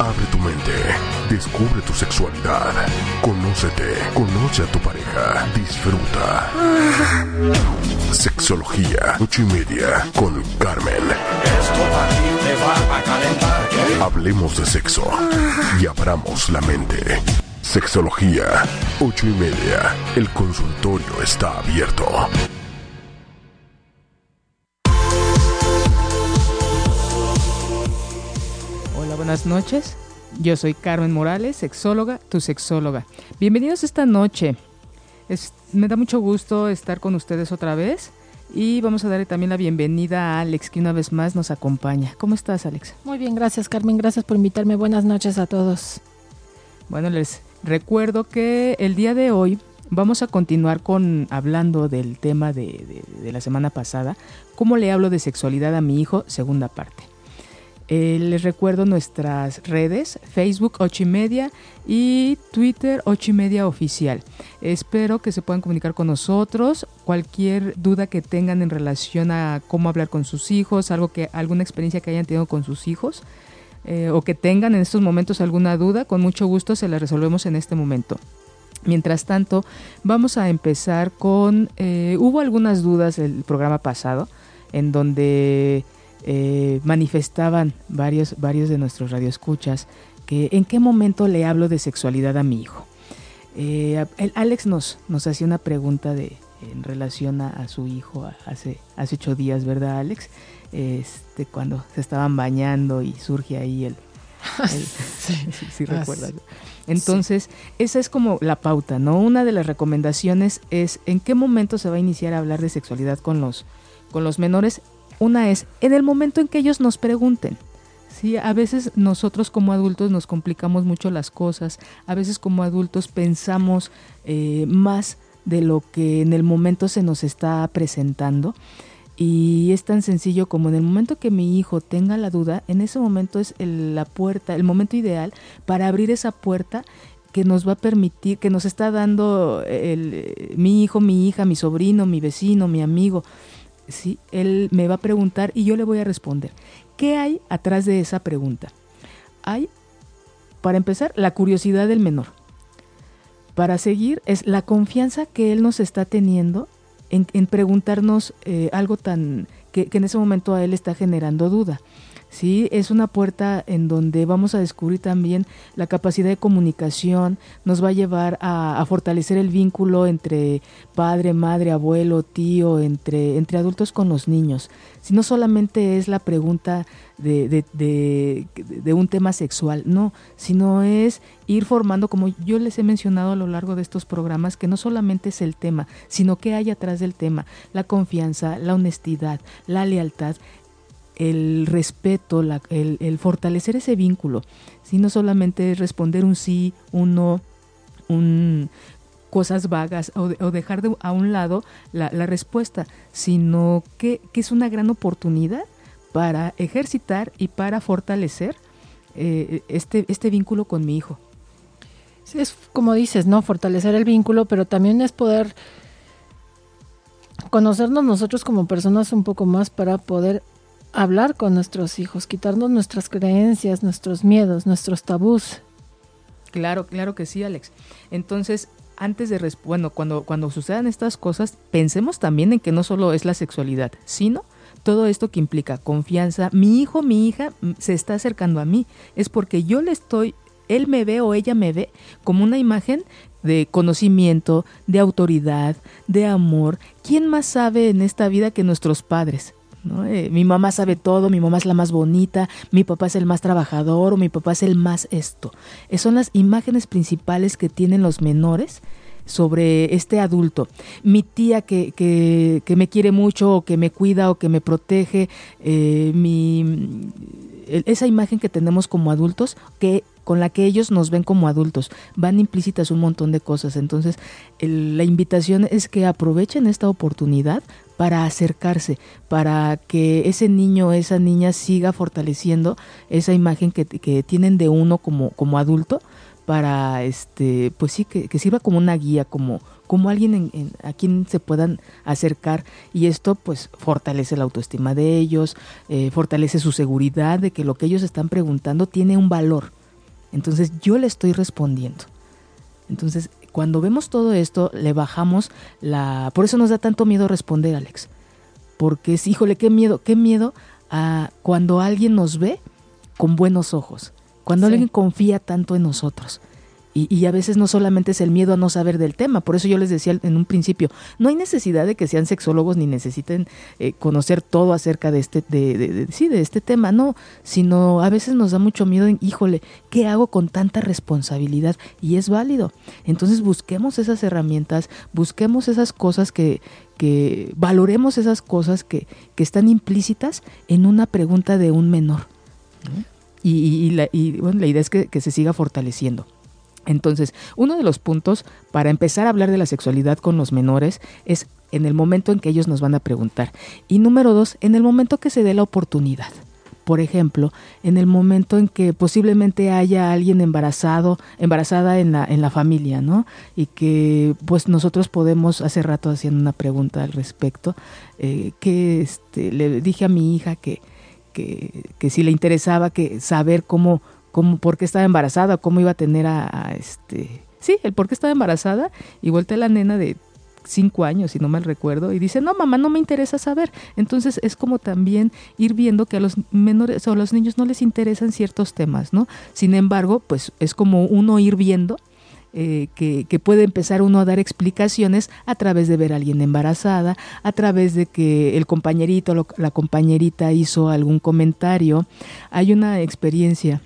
Abre tu mente, descubre tu sexualidad, conócete, conoce a tu pareja, disfruta. Sexología, ocho y media, con Carmen. Hablemos de sexo y abramos la mente. Sexología, ocho y media. El consultorio está abierto. Buenas noches. Yo soy Carmen Morales, sexóloga, tu sexóloga. Bienvenidos esta noche. Es- me da mucho gusto estar con ustedes otra vez y vamos a darle también la bienvenida a Alex, que una vez más nos acompaña. ¿Cómo estás, Alex? Muy bien, gracias Carmen, gracias por invitarme. Buenas noches a todos. Bueno, les recuerdo que el día de hoy vamos a continuar con hablando del tema de, de- de la semana pasada, cómo le hablo de sexualidad a mi hijo, segunda parte. Eh, les recuerdo nuestras redes, Facebook 8 y Twitter 8 y media oficial. Espero que se puedan comunicar con nosotros. Cualquier duda que tengan en relación a cómo hablar con sus hijos, algo que, alguna experiencia que hayan tenido con sus hijos, eh, o que tengan en estos momentos alguna duda, con mucho gusto se la resolvemos en este momento. Mientras tanto, vamos a empezar con... eh, hubo algunas dudas el programa pasado, en donde eh, manifestaban varios, varios de nuestros radioescuchas que en qué momento le hablo de sexualidad a mi hijo. Eh, el Alex nos, nos hacía una pregunta de, en relación a, a su hijo hace, hace ocho días, ¿verdad, Alex? Este, cuando se estaban bañando y surge ahí el... el- Sí. sí, sí Ah, recuerdas. sí. Entonces, esa es como la pauta, ¿no? Una de las recomendaciones es en qué momento se va a iniciar a hablar de sexualidad con los, con los menores. Una es en el momento en que ellos nos pregunten. Sí, a veces nosotros como adultos nos complicamos mucho las cosas, a veces como adultos pensamos eh, más de lo que en el momento se nos está presentando. Y es tan sencillo como en el momento que mi hijo tenga la duda, en ese momento es el- la puerta, el momento ideal para abrir esa puerta que nos va a permitir, que nos está dando el, mi hijo, mi hija, mi sobrino, mi vecino, mi amigo. Sí, él me va a preguntar y yo le voy a responder. ¿Qué hay atrás de esa pregunta? Hay, para empezar, la curiosidad del menor. Para seguir, es la confianza que él nos está teniendo en, preguntarnos eh, algo tan que en ese momento a él está generando duda. Sí, es una puerta en donde vamos a descubrir también la capacidad de comunicación, nos va a llevar a, a fortalecer el vínculo entre padre, madre, abuelo, tío, entre, entre adultos con los niños. Si no solamente es la pregunta de, de, de, de un tema sexual, no, sino es ir formando, como yo les he mencionado a lo largo de estos programas, que no solamente es el tema, sino que hay atrás del tema, la confianza, la honestidad, la lealtad, el respeto, el, fortalecer ese vínculo. Si no solamente es responder un sí, un no, un cosas vagas o, de- o dejar de, a un lado la, la respuesta, sino que, es una gran oportunidad para ejercitar y para fortalecer eh, este, este vínculo con mi hijo. Sí, es como dices, ¿no? Fortalecer el vínculo, pero también es poder conocernos nosotros como personas un poco más para poder hablar con nuestros hijos, quitarnos nuestras creencias, nuestros miedos, nuestros tabús. Claro, claro que sí, Alex. Entonces, antes de, bueno, cuando, cuando sucedan estas cosas, pensemos también en que no solo es la sexualidad, sino todo esto que implica confianza. Mi hijo, mi hija mm, se está acercando a mí. Es porque yo le estoy, él me ve o ella me ve como una imagen de conocimiento, de autoridad, de amor. ¿Quién más sabe en esta vida que nuestros padres? ¿No? Eh, mi mamá sabe todo, mi mamá es la más bonita, mi papá es el más trabajador o mi papá es el más esto. Eh, son las imágenes principales que tienen los menores sobre este adulto. Mi tía que, que, me quiere mucho o que me cuida o que me protege, eh, esa imagen que tenemos como adultos que con la que ellos nos ven como adultos. Van implícitas un montón de cosas. Entonces, la invitación es que aprovechen esta oportunidad para acercarse, para que ese niño o esa niña siga fortaleciendo esa imagen que, que tienen de uno como, como adulto para este pues sí que, que sirva como una guía como como alguien en, a quien se puedan acercar. Y esto pues fortalece la autoestima de ellos eh, fortalece su seguridad de que lo que ellos están preguntando tiene un valor. Entonces yo le estoy respondiendo. Entonces cuando vemos todo esto le bajamos la por eso nos da tanto miedo responder Alex porque es híjole qué miedo qué miedo a cuando alguien nos ve con buenos ojos cuando Sí. alguien confía tanto en nosotros. Y, y a veces no solamente es el miedo a no saber del tema, por eso yo les decía en un principio, no hay necesidad de que sean sexólogos ni necesiten eh, conocer todo acerca de este, de, de- de- sí, de este tema, no, sino a veces nos da mucho miedo, en, híjole, ¿qué hago con tanta responsabilidad? Y es válido. Entonces busquemos esas herramientas, busquemos esas cosas que, que valoremos esas cosas que, que están implícitas en una pregunta de un menor. ¿no? Y, y- y la, y, bueno, la idea es que, que se siga fortaleciendo. Entonces, uno de los puntos para empezar a hablar de la sexualidad con los menores es en el momento en que ellos nos van a preguntar. Y número dos, en el momento que se dé la oportunidad. Por ejemplo, en el momento en que posiblemente haya alguien embarazado, embarazada en la, en la familia, ¿no? Y que pues nosotros podemos, hace rato haciendo una pregunta al respecto, eh, que este, le dije a mi hija que, que, que si le interesaba que saber cómo, cómo, por qué estaba embarazada, cómo iba a tener a, este, sí, el por qué estaba embarazada, y volteé la nena de cinco años, si no mal recuerdo, y dice, no, mamá, no me interesa saber. Entonces es como también ir viendo que a los menores o a los niños no les interesan ciertos temas, ¿no? Sin embargo, pues es como uno ir viendo eh, que, puede empezar uno a dar explicaciones a través de ver a alguien embarazada, a través de que el compañerito o la compañerita hizo algún comentario. Hay una experiencia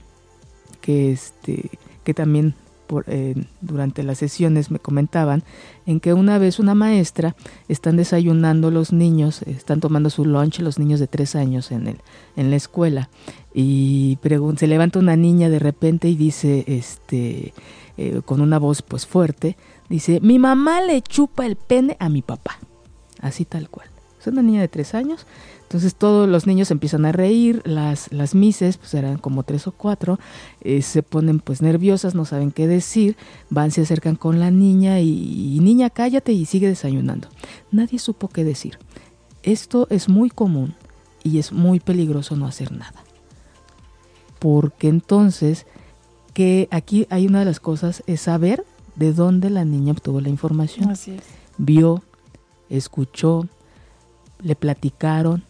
que, este, que también eh, durante las sesiones me comentaban en que una vez una maestra están desayunando los niños, están tomando su lunch los niños de tres años en, el, en la escuela y se levanta una niña de repente y dice, este, eh, con una voz pues fuerte, dice, mi mamá le chupa el pene a mi papá, así tal cual. Es una niña de tres años, entonces todos los niños empiezan a reír, las, las mises, pues eran como tres o cuatro, eh, se ponen pues nerviosas, no saben qué decir, van, se acercan con la niña y, y niña cállate y sigue desayunando. Nadie supo qué decir. Esto es muy común y es muy peligroso no hacer nada. Porque entonces, que aquí hay una de las cosas, es saber de dónde la niña obtuvo la información Así es. vio, escuchó, le platicaron.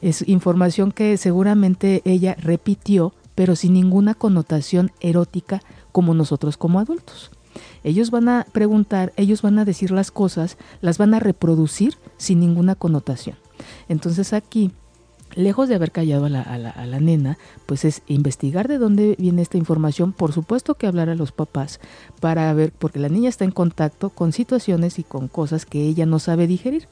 Es información que seguramente ella repitió, pero sin ninguna connotación erótica como nosotros como adultos. Ellos van a preguntar, ellos van a decir las cosas, las van a reproducir sin ninguna connotación. Entonces aquí, lejos de haber callado a la, a la- a la nena, pues es investigar de dónde viene esta información, por supuesto que hablar a los papás para ver, porque la niña está en contacto con situaciones y con cosas que ella no sabe digerir.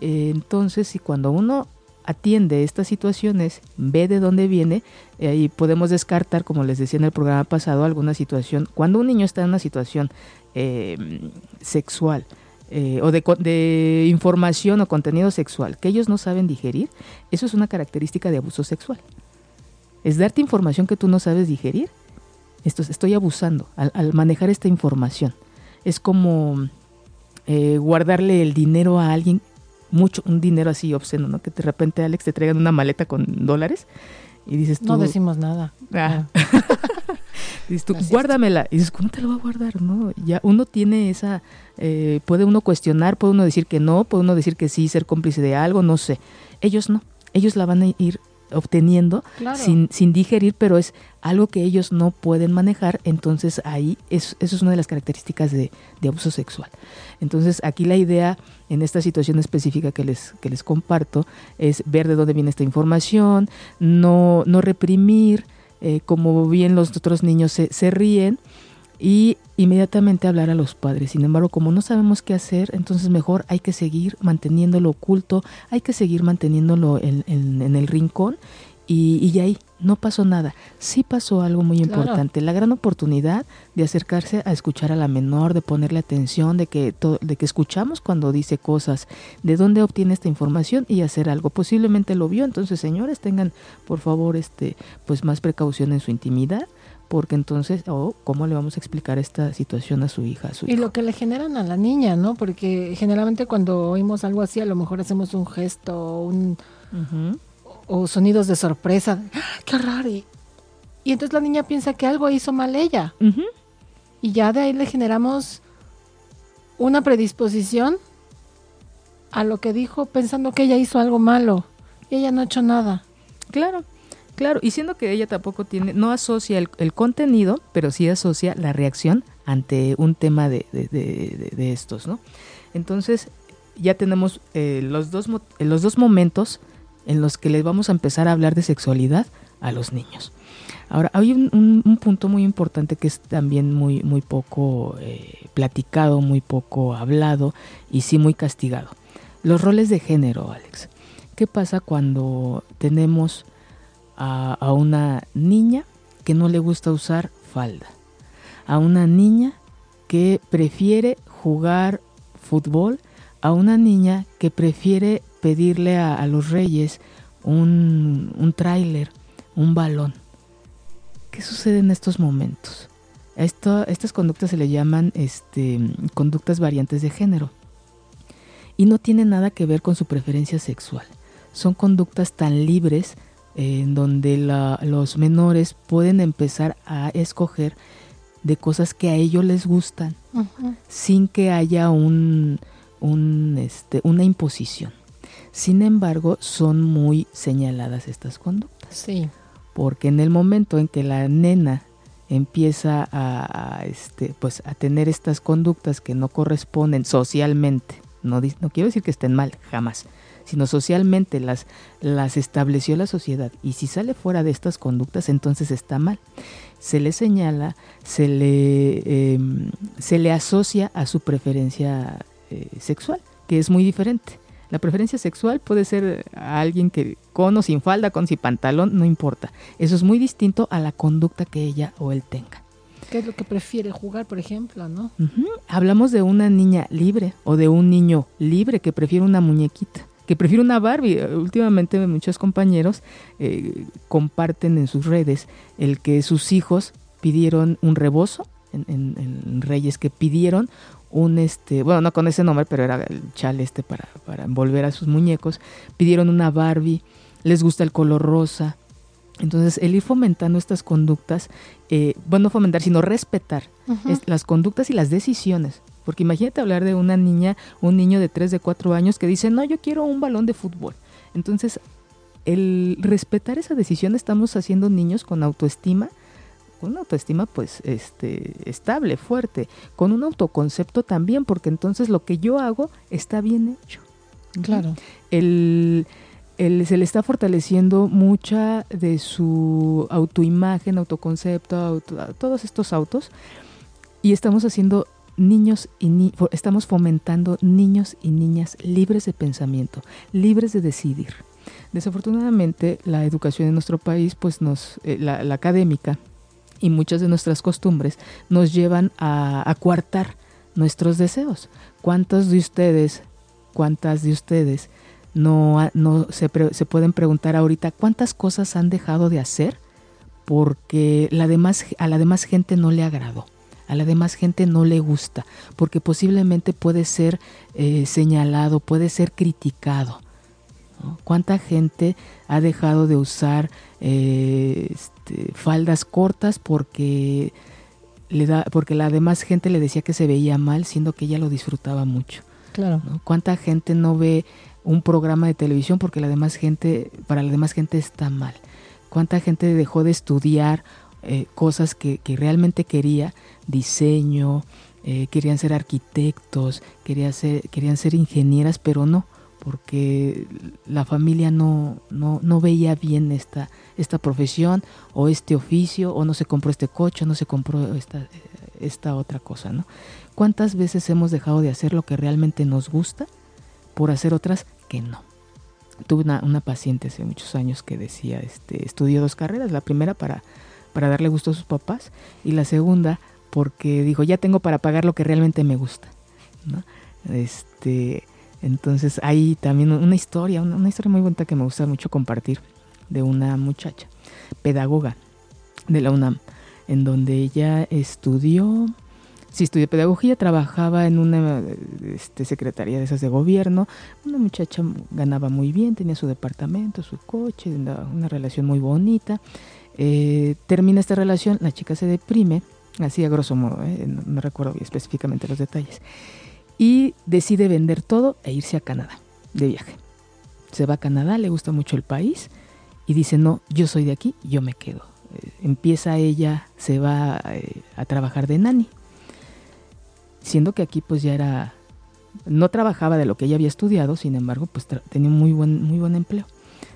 Eh, entonces, si cuando uno atiende estas situaciones, ve de dónde viene, eh, y podemos descartar, como les decía en el programa pasado, alguna situación. Cuando un niño está en una situación eh, sexual eh, o de, información o contenido sexual que ellos no saben digerir, eso es una característica de abuso sexual. Es darte información que tú no sabes digerir. Esto es- estoy abusando al, al manejar esta información. Es como eh, guardarle el dinero a alguien, mucho, un dinero así obsceno, ¿no? Que de repente, Alex, te traigan una maleta con dólares y dices tú... No decimos nada. Ah. Dices tú, guárdamela. Y dices, ¿cómo te lo va a guardar? No, ya uno tiene esa, eh, puede uno cuestionar, puede uno decir que no, puede uno decir que sí, ser cómplice de algo, no sé. Ellos no, ellos la van a ir obteniendo Claro. sin, sin digerir, pero es algo que ellos no pueden manejar, entonces ahí es, eso es una de las características de, de abuso sexual. Entonces aquí la idea en esta situación específica que les, que les comparto es ver de dónde viene esta información, no, no reprimir, eh, como bien los otros niños se, se ríen y inmediatamente hablar a los padres. Sin embargo, como no sabemos qué hacer, entonces mejor hay que seguir manteniéndolo oculto, hay que seguir manteniéndolo en, el rincón y, y ahí no pasó nada. Sí pasó algo muy importante, la gran oportunidad de acercarse a escuchar a la menor, de ponerle atención, de que, de que escuchamos cuando dice cosas, de dónde obtiene esta información y hacer algo. Posiblemente lo vio, entonces señores, tengan por favor este pues más precaución en su intimidad porque entonces, o ¿cómo le vamos a explicar esta situación a su hija? y lo que le generan a la niña, ¿no? Porque generalmente cuando oímos algo así, a lo mejor hacemos un gesto, un, o sonidos de sorpresa, ¡Ah, qué raro. Y, entonces la niña piensa que algo hizo mal ella. Y ya de ahí le generamos una predisposición a lo que dijo pensando que ella hizo algo malo. Y ella no ha hecho nada. Claro. Claro, y siendo que ella tampoco tiene, no asocia el, contenido, pero sí asocia la reacción ante un tema de, de, estos, ¿no? Entonces, ya tenemos eh, los, dos, los dos momentos en los que les vamos a empezar a hablar de sexualidad a los niños. Ahora, hay un, punto muy importante que es también muy, muy poco eh, platicado, muy poco hablado y sí muy castigado. Los roles de género, Alex. ¿Qué pasa cuando tenemos a, a una niña que no le gusta usar falda? A una niña que prefiere jugar fútbol, a una niña que prefiere pedirle a, los reyes un, un tráiler, un balón. ¿Qué sucede en estos momentos? Esto, estas conductas se le llaman este, conductas variantes de género y no tienen nada que ver con su preferencia sexual. Son conductas tan libres en donde los menores pueden empezar a escoger de cosas que a ellos les gustan sin que haya un, un, este, una imposición. Sin embargo, son muy señaladas estas conductas. Sí. Porque en el momento en que la nena empieza a, este, pues, a tener estas conductas que no corresponden socialmente, no, no quiero decir que estén mal, jamás, sino socialmente las, las estableció la sociedad y si sale fuera de estas conductas entonces está mal. Se le señala, se le, em, se le asocia a su preferencia eh, sexual, que es muy diferente. La preferencia sexual puede ser a alguien que con o sin falda, con sin pantalón, no importa. Eso es muy distinto a la conducta que ella o él tenga. ¿Qué es lo que prefiere jugar, por ejemplo, no? Hablamos de una niña libre o de un niño libre que prefiere una muñequita, que prefiere una Barbie. Últimamente muchos compañeros eh, comparten en sus redes el que sus hijos pidieron un rebozo en Reyes, que pidieron un este, bueno, no con ese nombre, pero era el chal este para, para envolver a sus muñecos. Pidieron una Barbie, les gusta el color rosa. Entonces, el ir fomentando estas conductas, eh, bueno, fomentar, sino respetar las conductas y las decisiones. Porque imagínate hablar de una niña, un niño de 3, de 4 años que dice, no, yo quiero un balón de fútbol. Entonces, el respetar esa decisión, estamos haciendo niños con autoestima con una autoestima pues este estable, fuerte, con un autoconcepto también, porque entonces lo que yo hago está bien hecho. Claro. El, se le está fortaleciendo mucha de su autoimagen, autoconcepto, todos estos autos y estamos haciendo niños y estamos fomentando niños y niñas libres de pensamiento, libres de decidir. Desafortunadamente, la educación en nuestro país, pues nos, eh, la, la académica, y muchas de nuestras costumbres nos llevan a, coartar nuestros deseos. ¿Cuántos de ustedes, cuántas de ustedes no, no se, se, pueden preguntar ahorita cuántas cosas han dejado de hacer porque la demás, a la demás gente no le agradó? a la demás gente no le gusta, porque posiblemente puede ser eh, señalado, puede ser criticado. ¿Cuánta gente ha dejado de usar eh, este, faldas cortas porque le da, porque la demás gente le decía que se veía mal, siendo que ella lo disfrutaba mucho. Claro. ¿Cuánta gente no ve un programa de televisión porque la demás gente, para la demás gente está mal? ¿Cuánta gente dejó de estudiar eh, cosas que, realmente quería, diseño, eh, querían ser arquitectos, querían ser, querían ser ingenieras, pero no, porque la familia no, no, no veía bien esta, esta profesión o este oficio o no se compró este coche, no se compró esta, esta otra cosa, ¿no? ¿Cuántas veces hemos dejado de hacer lo que realmente nos gusta por hacer otras que no? tuve una, una, paciente hace muchos años que decía, este, estudió dos carreras, la primera para, para darle gusto a sus papás y la segunda porque dijo, ya tengo para pagar lo que realmente me gusta. Este, entonces hay también una historia, una, una, historia muy bonita que me gusta mucho compartir de una muchacha, pedagoga de la UNAM, en donde ella estudió, sí estudió pedagogía, trabajaba en una este, secretaría de esas de gobierno, una muchacha ganaba muy bien, tenía su departamento, su coche, una, relación muy bonita. Eh, termina esta relación, la chica se deprime, así a grosso modo, ¿eh? no, no, recuerdo específicamente los detalles, y decide vender todo e irse a Canadá de viaje. Se va a Canadá, le gusta mucho el país y dice, no, yo soy de aquí, yo me quedo. Eh, empieza ella, se va eh, a trabajar de nani, siendo que aquí pues ya era, no trabajaba de lo que ella había estudiado, sin embargo pues tenía muy buen, muy buen empleo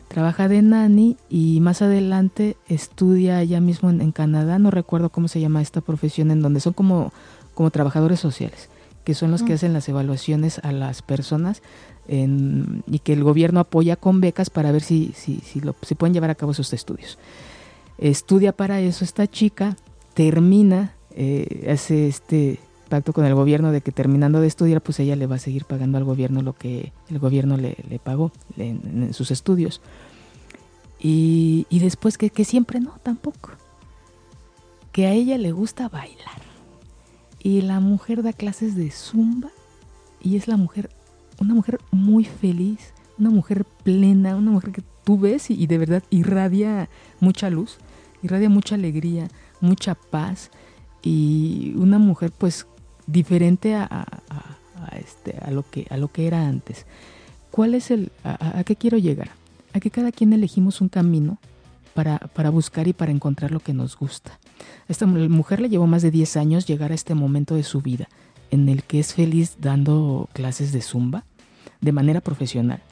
trabaja de nani y más adelante estudia allá mismo en, en, Canadá, no recuerdo cómo se llama esta profesión, en donde son como, como trabajadores sociales, que son los mm. que hacen las evaluaciones a las personas en, y que el gobierno apoya con becas para ver si, si, si, lo, si pueden llevar a cabo esos estudios. Estudia para eso esta chica, termina, eh, hace este pacto con el gobierno de que terminando de estudiar, pues ella le va a seguir pagando al gobierno lo que el gobierno le, le pagó en, en, sus estudios. Y, y después que, que, siempre no, tampoco. Que a ella le gusta bailar. Y la mujer da clases de zumba y es la mujer, una mujer muy feliz, una mujer plena, una mujer que tú ves y, de verdad irradia mucha luz, irradia mucha alegría, mucha paz y una mujer pues diferente a, este, a, lo que, a lo que era antes. ¿Cuál es el, a, a, qué quiero llegar? A que cada quien elegimos un camino para, para buscar y para encontrar lo que nos gusta. Esta mujer le llevó más de 10 años llegar a este momento de su vida en el que es feliz dando clases de zumba de manera profesional.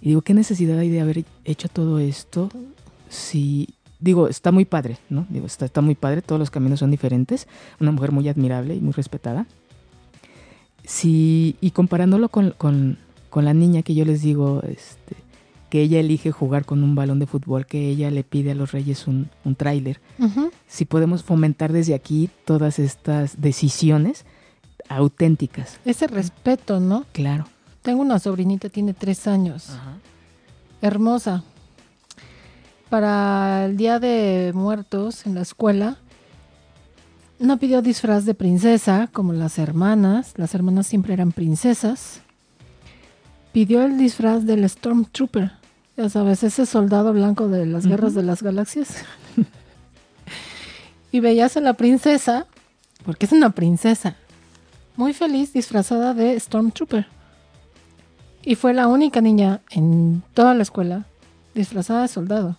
Y digo, ¿qué necesidad hay de haber hecho todo esto si digo, está muy padre, ¿no? Digo, está, está muy padre, todos los caminos son diferentes, una mujer muy admirable y muy respetada. Sí, y comparándolo con, con, con, la niña que yo les digo, este, que ella elige jugar con un balón de fútbol, que ella le pide a los reyes un, un tráiler, uh -huh. si podemos fomentar desde aquí todas estas decisiones auténticas. Ese respeto, ¿no? Claro. Tengo una sobrinita, tiene tres años, -huh. hermosa, para el Día de Muertos en la escuela, no pidió disfraz de princesa como las hermanas, las hermanas siempre eran princesas. Pidió el disfraz del Stormtrooper, ya sabes, ese soldado blanco de las guerras uh -huh. de las galaxias. y veías a la princesa, porque es una princesa, muy feliz disfrazada de Stormtrooper. Y fue la única niña en toda la escuela disfrazada de soldado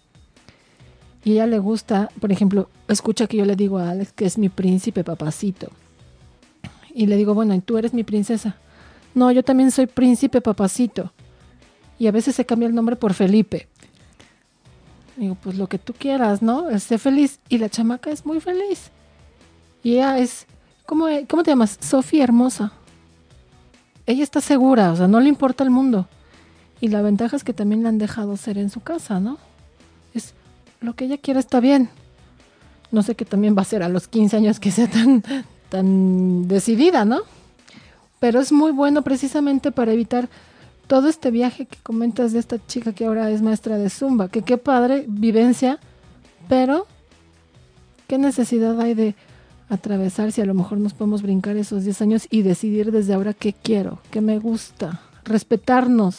y ella le gusta, por ejemplo, escucha que yo le digo a Alex que es mi príncipe papacito. Y le digo, bueno, ¿y tú eres mi princesa? No, yo también soy príncipe papacito. Y a veces se cambia el nombre por Felipe. Digo, pues lo que tú quieras, ¿no? Esté feliz. Y la chamaca es muy feliz. Y ella es, ¿cómo, cómo te llamas? Sofía Hermosa. Ella está segura, o sea, no le importa el mundo. Y la ventaja es que también la han dejado ser en su casa, ¿no? Es, lo que ella quiera está bien. No sé qué también va a ser a los 15 años que sea tan, tan decidida, ¿no? Pero es muy bueno precisamente para evitar todo este viaje que comentas de esta chica que ahora es maestra de Zumba, que qué padre vivencia, pero qué necesidad hay de atravesar si a lo mejor nos podemos brincar esos 10 años y decidir desde ahora qué quiero, qué me gusta, respetarnos.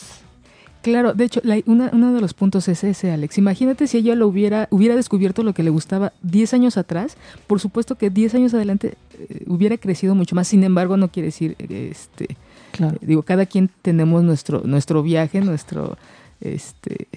Claro, de hecho, la, una, uno de los puntos es ese, Alex. Imagínate si ella lo hubiera, hubiera descubierto lo que le gustaba 10 años atrás, por supuesto que 10 años adelante eh, hubiera crecido mucho más. Sin embargo, no quiere decir, este, claro. eh, digo, cada quien tenemos nuestro, nuestro viaje, nuestro, este,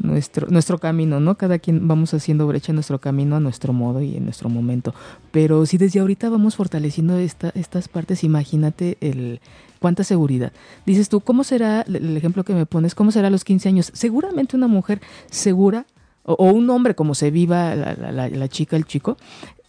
nuestro, nuestro camino, ¿no? Cada quien vamos haciendo brecha en nuestro camino a nuestro modo y en nuestro momento. Pero si desde ahorita vamos fortaleciendo esta, estas partes, imagínate el, cuánta seguridad. Dices tú, ¿cómo será, el ejemplo que me pones, cómo será a los 15 años? Seguramente una mujer segura, o, o un hombre como se viva la, la, la, chica, el chico,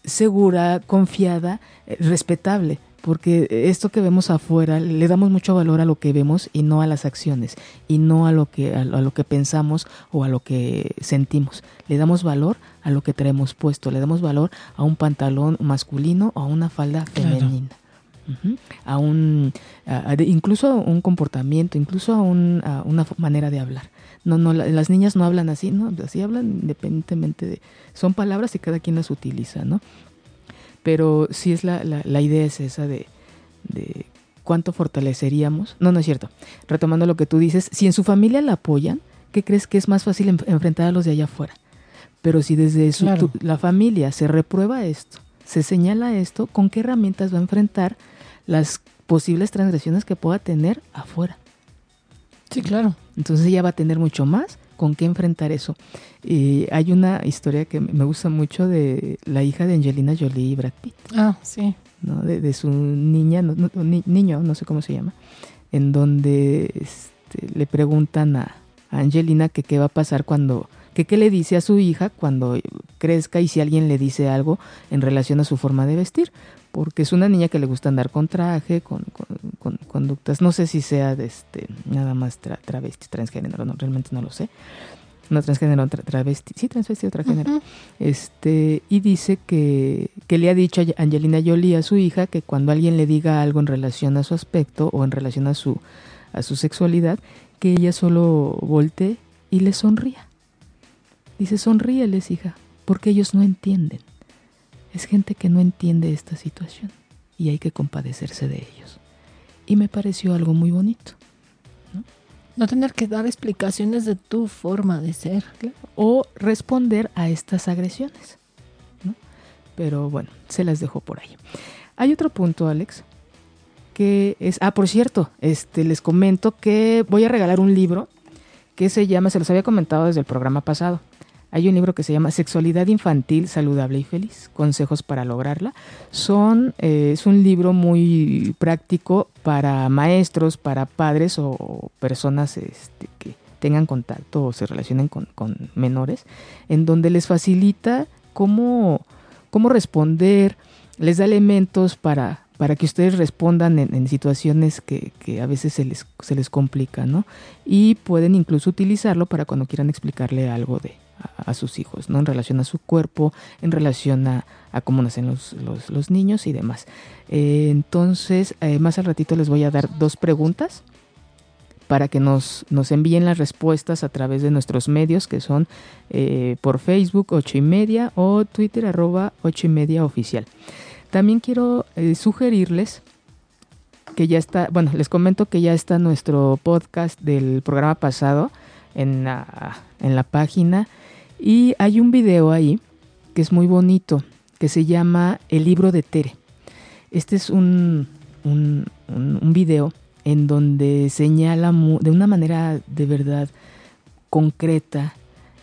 segura, confiada, eh, respetable. Porque esto que vemos afuera le damos mucho valor a lo que vemos y no a las acciones y no a lo que a lo que pensamos o a lo que sentimos. Le damos valor a lo que traemos puesto le damos valor a un pantalón masculino o a una falda femenina. A un incluso a un comportamiento incluso a, una manera de hablar. No no las niñas no hablan así no así hablan independientemente de son palabras y cada quien las utiliza no pero sí es la, la, idea es esa de, de, cuánto fortaleceríamos. No, no es cierto. Retomando lo que tú dices, si en su familia la apoyan, ¿qué crees que es más fácil enfrentar a los de allá afuera? Pero si desde su, la familia se reprueba esto, se señala esto, ¿con qué herramientas va a enfrentar las posibles transgresiones que pueda tener afuera? Sí, claro. Entonces ella va a tener mucho más con qué enfrentar eso. Y hay una historia que me gusta mucho de la hija de Angelina Jolie y Brad Pitt. Ah, sí. ¿no? De, su niña, niño, no sé cómo se llama, en donde este, le preguntan a, Angelina que qué va a pasar cuando, que qué le dice a su hija cuando crezca y si alguien le dice algo en relación a su forma de vestir, porque es una niña que le gusta andar con traje, con, con, conductas, no sé si sea de este, nada más travesti, transgénero, no, realmente no lo sé, no transgénero, travesti, sí, transvesti o transgénero. Este, y dice que, que le ha dicho a Angelina Jolie a su hija que cuando alguien le diga algo en relación a su aspecto o en relación a su, a su sexualidad, que ella solo voltee y le sonría. Dice, sonríeles, hija, porque ellos no entienden. Es gente que no entiende esta situación y hay que compadecerse de ellos. Y me pareció algo muy bonito. No tener que dar explicaciones de tu forma de ser. O responder a estas agresiones. Pero bueno, se las dejo por ahí. Hay otro punto, Alex, que es... Ah, por cierto, este, les comento que voy a regalar un libro que se llama, se los había comentado desde el programa pasado, hay un libro que se llama Sexualidad Infantil Saludable y Feliz, Consejos para lograrla. Son, eh, es un libro muy práctico para maestros, para padres o personas este, que tengan contacto o se relacionen con, menores, en donde les facilita cómo, cómo responder, les da elementos para, para que ustedes respondan en, situaciones que, que, a veces se les, se les complica, ¿no? Y pueden incluso utilizarlo para cuando quieran explicarle algo de, a, sus hijos, ¿no? En relación a su cuerpo, en relación a, cómo nacen los, los, niños y demás. Eh, entonces, eh, más al ratito les voy a dar dos preguntas para que nos, nos envíen las respuestas a través de nuestros medios que son eh, por Facebook 8 y media o Twitter arroba 8 y media oficial. También quiero sugerirles que ya está, bueno, les comento que ya está nuestro podcast del programa pasado en la, en la página y hay un video ahí que es muy bonito, que se llama El libro de Tere. Este es un, un, video en donde señala de una manera de verdad concreta,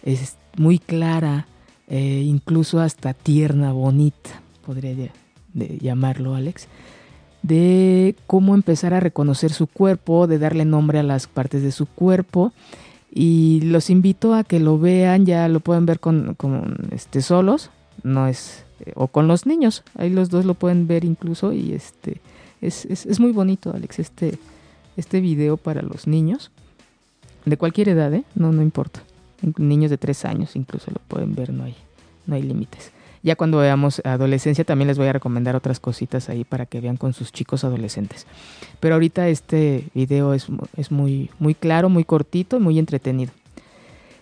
es muy clara, eh, incluso hasta tierna, bonita, podría llamarlo Alex, de cómo empezar a reconocer su cuerpo, de darle nombre a las partes de su cuerpo y los invito a que lo vean, ya lo pueden ver con, este solos, no es o con los niños, ahí los dos lo pueden ver incluso y este es, es, muy bonito, Alex, este este video para los niños de cualquier edad, ¿eh? no no importa, niños de tres años incluso lo pueden ver, no hay no hay límites. Ya cuando veamos adolescencia también les voy a recomendar otras cositas ahí para que vean con sus chicos adolescentes. Pero ahorita este video es, es muy, muy claro, muy cortito y muy entretenido.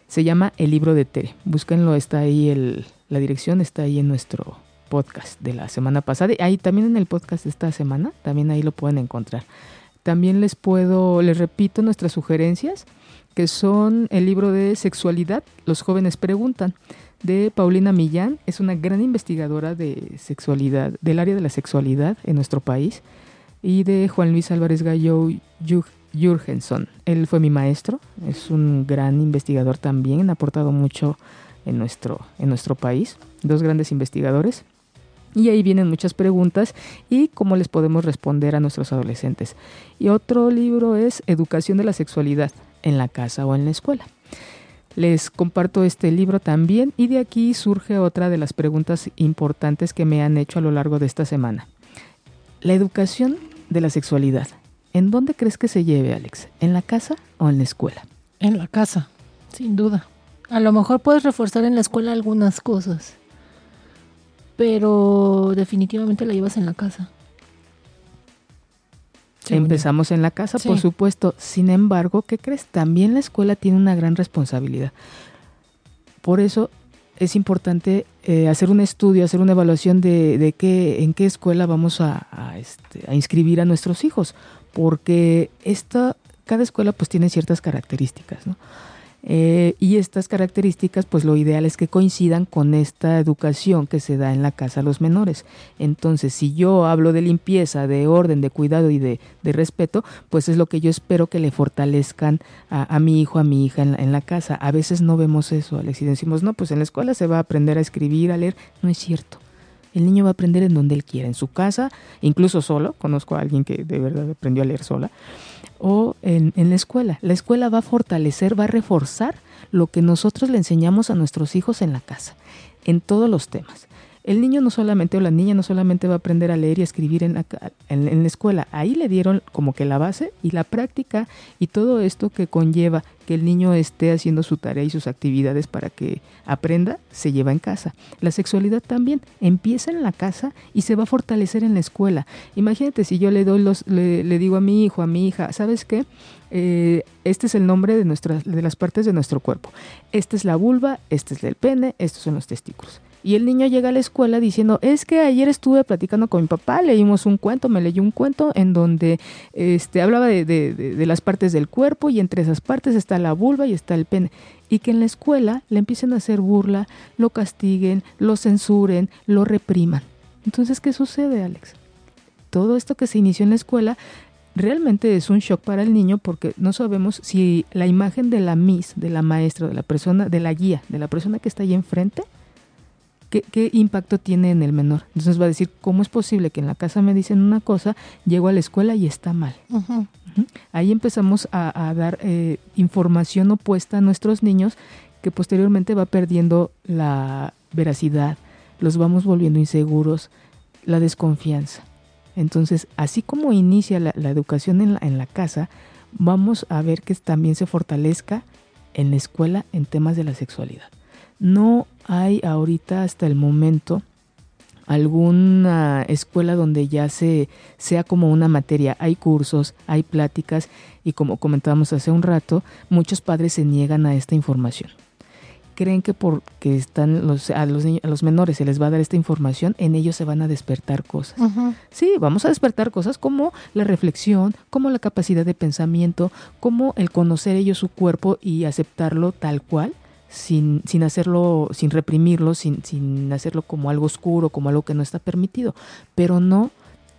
Se llama El libro de Tere. Búsquenlo, está ahí la dirección, está ahí en nuestro podcast de la semana pasada. Y ahí también en el podcast de esta semana, también ahí lo pueden encontrar. También les puedo, les repito nuestras sugerencias, que son el libro de sexualidad, los jóvenes preguntan de Paulina Millán. Es una gran investigadora de sexualidad, del área de la sexualidad en nuestro país. Y de Juan Luis Álvarez Gallo Jurgenson. Él fue mi maestro, es un gran investigador también, ha aportado mucho en nuestro, en nuestro país. Dos grandes investigadores. Y ahí vienen muchas preguntas y cómo les podemos responder a nuestros adolescentes. Y otro libro es Educación de la Sexualidad en la casa o en la escuela. Les comparto este libro también y de aquí surge otra de las preguntas importantes que me han hecho a lo largo de esta semana. La educación de la sexualidad. ¿En dónde crees que se lleve, Alex? ¿En la casa o en la escuela? En la casa, sin duda. A lo mejor puedes reforzar en la escuela algunas cosas, pero definitivamente la llevas en la casa. Empezamos en la casa, por supuesto. Sin embargo, ¿qué crees? También la escuela tiene una gran responsabilidad. Por eso es importante eh, hacer un estudio, hacer una evaluación de, qué, en qué escuela vamos a, este, a inscribir a nuestros hijos, porque esta, cada escuela pues tiene ciertas características, ¿no? Eh, y estas características, pues lo ideal es que coincidan con esta educación que se da en la casa a los menores. Entonces, si yo hablo de limpieza, de orden, de cuidado y de, respeto, pues es lo que yo espero que le fortalezcan a, mi hijo, a mi hija en la, casa. A veces no vemos eso, Alex, y decimos, no, pues en la escuela se va a aprender a escribir, a leer. No es cierto. El niño va a aprender en donde él quiera, en su casa, incluso solo. Conozco a alguien que de verdad aprendió a leer sola o en, en, la escuela. La escuela va a fortalecer, va a reforzar lo que nosotros le enseñamos a nuestros hijos en la casa, en todos los temas el niño no solamente o la niña no solamente va a aprender a leer y a escribir en la, en, la escuela, ahí le dieron como que la base y la práctica y todo esto que conlleva que el niño esté haciendo su tarea y sus actividades para que aprenda, se lleva en casa. La sexualidad también empieza en la casa y se va a fortalecer en la escuela. Imagínate si yo le doy los, le, digo a mi hijo, a mi hija, ¿sabes qué? Eh, este es el nombre de, nuestras, de las partes de nuestro cuerpo. Esta es la vulva, este es el pene, estos son los testículos. Y el niño llega a la escuela diciendo, es que ayer estuve platicando con mi papá, leímos un cuento, me leyó un cuento en donde este, hablaba de, de, las partes del cuerpo y entre esas partes está la vulva y está el pene. Y que en la escuela le empiecen a hacer burla, lo castiguen, lo censuren, lo repriman. Entonces, ¿qué sucede, Alex? Todo esto que se inició en la escuela realmente es un shock para el niño porque no sabemos si la imagen de la Miss, de la maestra, de la persona, de la guía, de la persona que está ahí enfrente, ¿Qué, impacto tiene en el menor? Entonces va a decir, ¿cómo es posible que en la casa me dicen una cosa, llego a la escuela y está mal? Ahí empezamos a, dar eh, información opuesta a nuestros niños que posteriormente va perdiendo la veracidad, los vamos volviendo inseguros, la desconfianza. Entonces, así como inicia la, educación en la, en la casa, vamos a ver que también se fortalezca en la escuela en temas de la sexualidad. No hay ahorita hasta el momento alguna escuela donde ya se sea como una materia. Hay cursos, hay pláticas y como comentábamos hace un rato, muchos padres se niegan a esta información. Creen que porque están los, a, los a los menores se les va a dar esta información, en ellos se van a despertar cosas. Sí, vamos a despertar cosas como la reflexión, como la capacidad de pensamiento, como el conocer ellos su cuerpo y aceptarlo tal cual sin, sin hacerlo, sin reprimirlo, sin, sin hacerlo como algo oscuro, como algo que no está permitido, pero no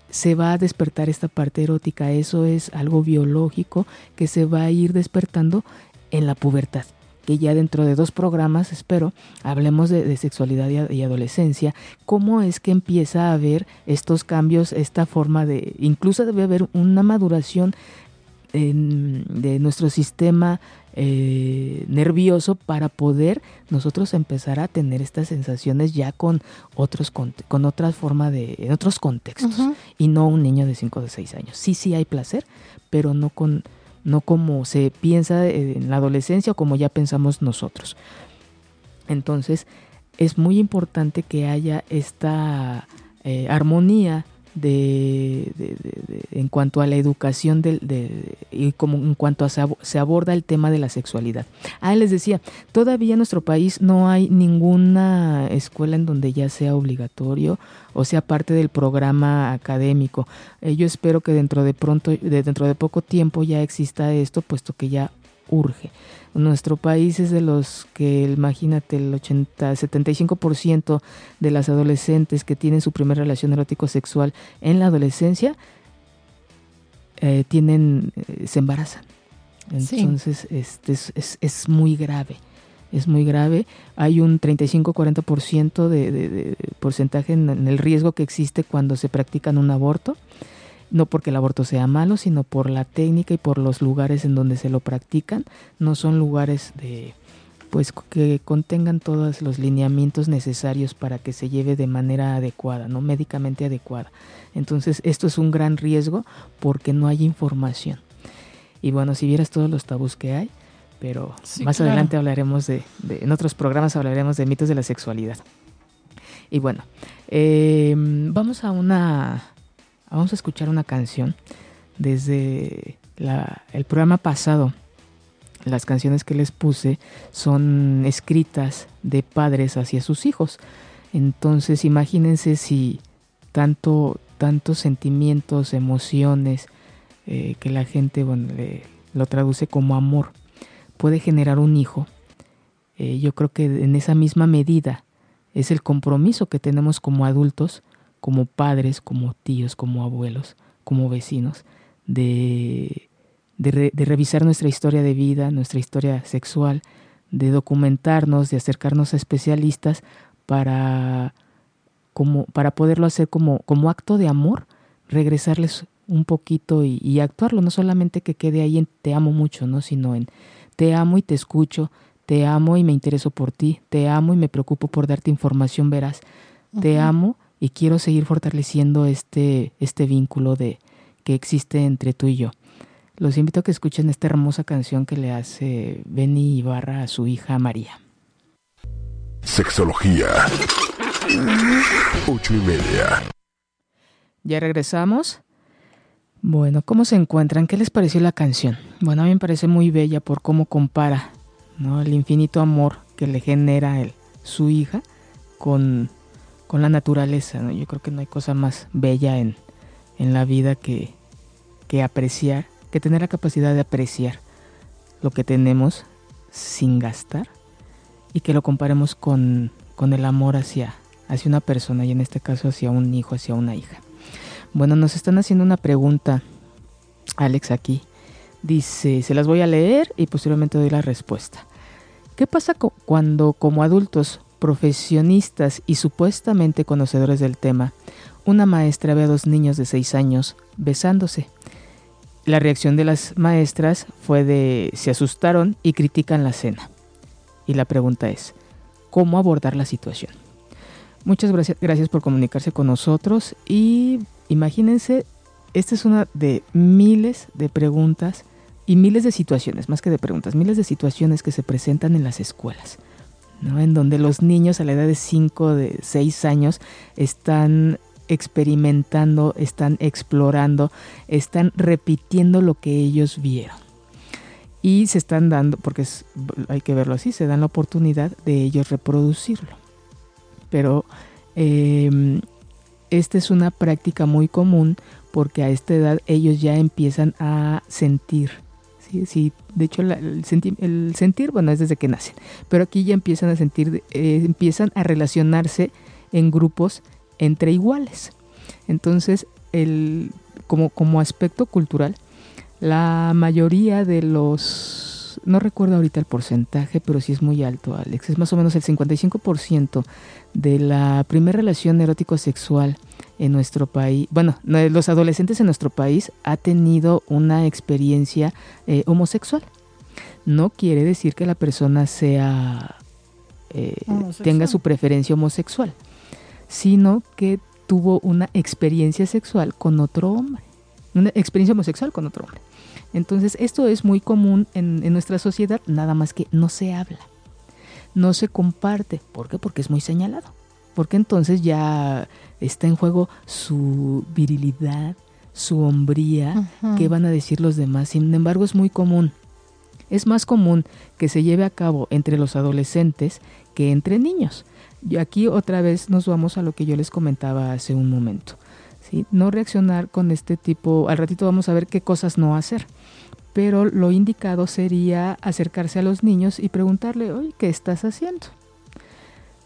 se va a despertar esta parte erótica, eso es algo biológico que se va a ir despertando en la pubertad que ya dentro de dos programas, espero, hablemos de, sexualidad y, adolescencia, cómo es que empieza a haber estos cambios, esta forma de, incluso debe haber una maduración de nuestro sistema eh, nervioso para poder nosotros empezar a tener estas sensaciones ya con otros con otras formas de en otros contextos y no un niño de 5 o de 6 años. Sí, sí hay placer, pero no con no como se piensa en la adolescencia o como ya pensamos nosotros. Entonces, es muy importante que haya esta eh, armonía de, en cuanto a la educación de, y como en cuanto a se, aborda el tema de la sexualidad. Ah, les decía, todavía en nuestro país no hay ninguna escuela en donde ya sea obligatorio o sea parte del programa académico. Eh, yo espero que dentro de pronto, dentro de poco tiempo ya exista esto, puesto que ya urge. Nuestro país es de los que, imagínate, el 80, 75% de las adolescentes que tienen su primera relación erótico sexual en la adolescencia eh, tienen, eh, se embarazan. Entonces, este es, es, muy grave. Es muy grave. Hay un 35-40% de, de, de, porcentaje en el riesgo que existe cuando se practican un aborto no porque el aborto sea malo, sino por la técnica y por los lugares en donde se lo practican. No son lugares de, pues que contengan todos los lineamientos necesarios para que se lleve de manera adecuada, no médicamente adecuada. Entonces, esto es un gran riesgo porque no hay información. Y bueno, si vieras todos los tabús que hay, pero más adelante hablaremos de, en otros programas hablaremos de mitos de la sexualidad. Y bueno, em, vamos a una, vamos a escuchar una canción desde el programa pasado las canciones que les puse son escritas de padres hacia sus hijos. Entonces imagínense si tanto, tantos sentimientos, emociones, eh, que la gente lo traduce como amor, puede generar un hijo. Eh, yo creo que en esa misma medida es el compromiso que tenemos como adultos, como padres, como tíos, como abuelos, como vecinos, de de, revisar nuestra historia de vida, nuestra historia sexual, de documentarnos, de acercarnos a especialistas para, como, para poderlo hacer como, como acto de amor, regresarles un poquito y, actuarlo, no solamente que quede ahí en te amo mucho, ¿no? sino en te amo y te escucho, te amo y me intereso por ti, te amo y me preocupo por darte información veraz, te amo y quiero seguir fortaleciendo este, este vínculo de, que existe entre tú y yo. Los invito a que escuchen esta hermosa canción que le hace Benny Ibarra a su hija María. Sexología. Ocho y media. Ya regresamos. Bueno, ¿cómo se encuentran? ¿Qué les pareció la canción? Bueno, a mí me parece muy bella por cómo compara ¿no? el infinito amor que le genera él, su hija con, con la naturaleza. ¿no? Yo creo que no hay cosa más bella en, en la vida que, que apreciar que tener la capacidad de apreciar lo que tenemos sin gastar y que lo comparemos con, con el amor hacia, hacia una persona y en este caso hacia un hijo, hacia una hija. Bueno, nos están haciendo una pregunta, Alex, aquí. Dice, se las voy a leer y posteriormente doy la respuesta. ¿Qué pasa cuando como adultos profesionistas y supuestamente conocedores del tema, una maestra ve a dos niños de 6 años besándose la reacción de las maestras fue de se asustaron y critican la cena. Y la pregunta es, ¿cómo abordar la situación? Muchas gracias, por comunicarse con nosotros y imagínense, esta es una de miles de preguntas y miles de situaciones, más que de preguntas, miles de situaciones que se presentan en las escuelas, en donde los niños a la edad de 5, de 6 años están experimentando, están explorando, están repitiendo lo que ellos vieron. Y se están dando, porque hay que verlo así, se dan la oportunidad de ellos reproducirlo. Pero em, esta es una práctica muy común porque a esta edad ellos ya empiezan a sentir. ¿Sí? de hecho, el, sentir, bueno, es desde que nacen. Pero aquí ya empiezan a sentir, eh, empiezan a relacionarse en grupos entre iguales. Entonces, el, como, como aspecto cultural, la mayoría de los, no recuerdo ahorita el porcentaje, pero sí es muy alto, Alex, es más o menos el 55% de la primera relación erótico-sexual en nuestro país, bueno, los adolescentes en nuestro país ha tenido una experiencia eh, homosexual. No quiere decir que la persona sea eh, tenga su preferencia homosexual sino que tuvo una experiencia sexual con otro hombre, una experiencia homosexual con otro hombre. Entonces, esto es muy común en, nuestra sociedad, nada más que no se habla, no se comparte. ¿Por qué? Porque es muy señalado. Porque entonces ya está en juego su virilidad, su hombría, qué van a decir los demás. Sin embargo, es muy común. Es más común que se lleve a cabo entre los adolescentes que entre niños. Y aquí otra vez nos vamos a lo que yo les comentaba hace un momento. ¿sí? No reaccionar con este tipo, al ratito vamos a ver qué cosas no hacer. Pero lo indicado sería acercarse a los niños y preguntarle, oye, ¿qué estás haciendo?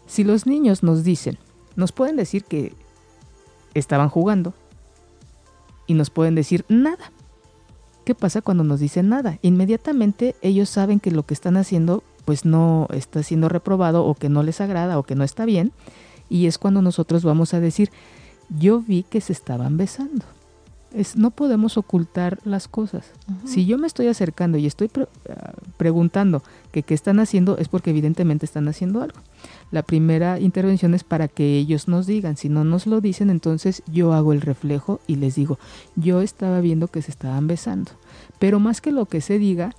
Si los niños nos dicen, nos pueden decir que estaban jugando y nos pueden decir nada. ¿Qué pasa cuando nos dicen nada? Inmediatamente ellos saben que lo que están haciendo pues no está siendo reprobado o que no les agrada o que no está bien. Y es cuando nosotros vamos a decir, yo vi que se estaban besando. Es, no podemos ocultar las cosas. Si yo me estoy acercando y estoy ah, preguntando que qué están haciendo, es porque evidentemente están haciendo algo. La primera intervención es para que ellos nos digan. Si no nos lo dicen, entonces yo hago el reflejo y les digo, yo estaba viendo que se estaban besando. Pero más que lo que se diga,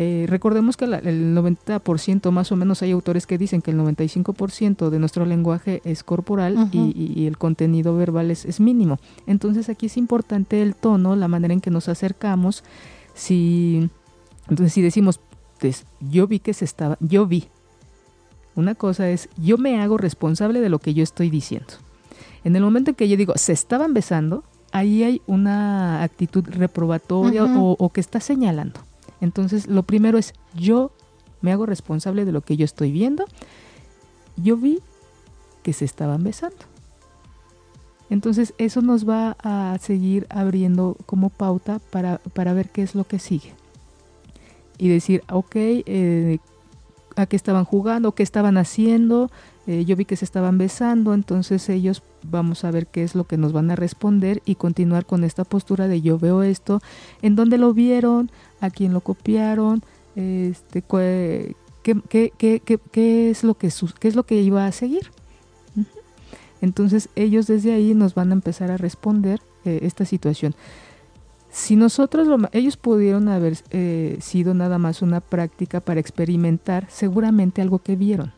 eh, recordemos que el 90% más o menos hay autores que dicen que el 95% de nuestro lenguaje es corporal y, el contenido verbal es, mínimo. Entonces aquí es importante el tono, la manera en que nos acercamos. Si, entonces si decimos, pues, yo vi que se estaba, yo vi. Una cosa es, yo me hago responsable de lo que yo estoy diciendo. En el momento en que yo digo, se estaban besando, ahí hay una actitud reprobatoria o que está señalando. Entonces, lo primero es yo me hago responsable de lo que yo estoy viendo. Yo vi que se estaban besando. Entonces, eso nos va a seguir abriendo como pauta para, para ver qué es lo que sigue. Y decir, ok, eh, a qué estaban jugando, qué estaban haciendo, eh, yo vi que se estaban besando, entonces ellos vamos a ver qué es lo que nos van a responder y continuar con esta postura de yo veo esto, en dónde lo vieron, a quién lo copiaron, este, qué, qué, qué, qué, es lo que es lo que iba a seguir. Entonces ellos desde ahí nos van a empezar a responder eh, esta situación. Si nosotros, ellos pudieron haber eh, sido nada más una práctica para experimentar seguramente algo que vieron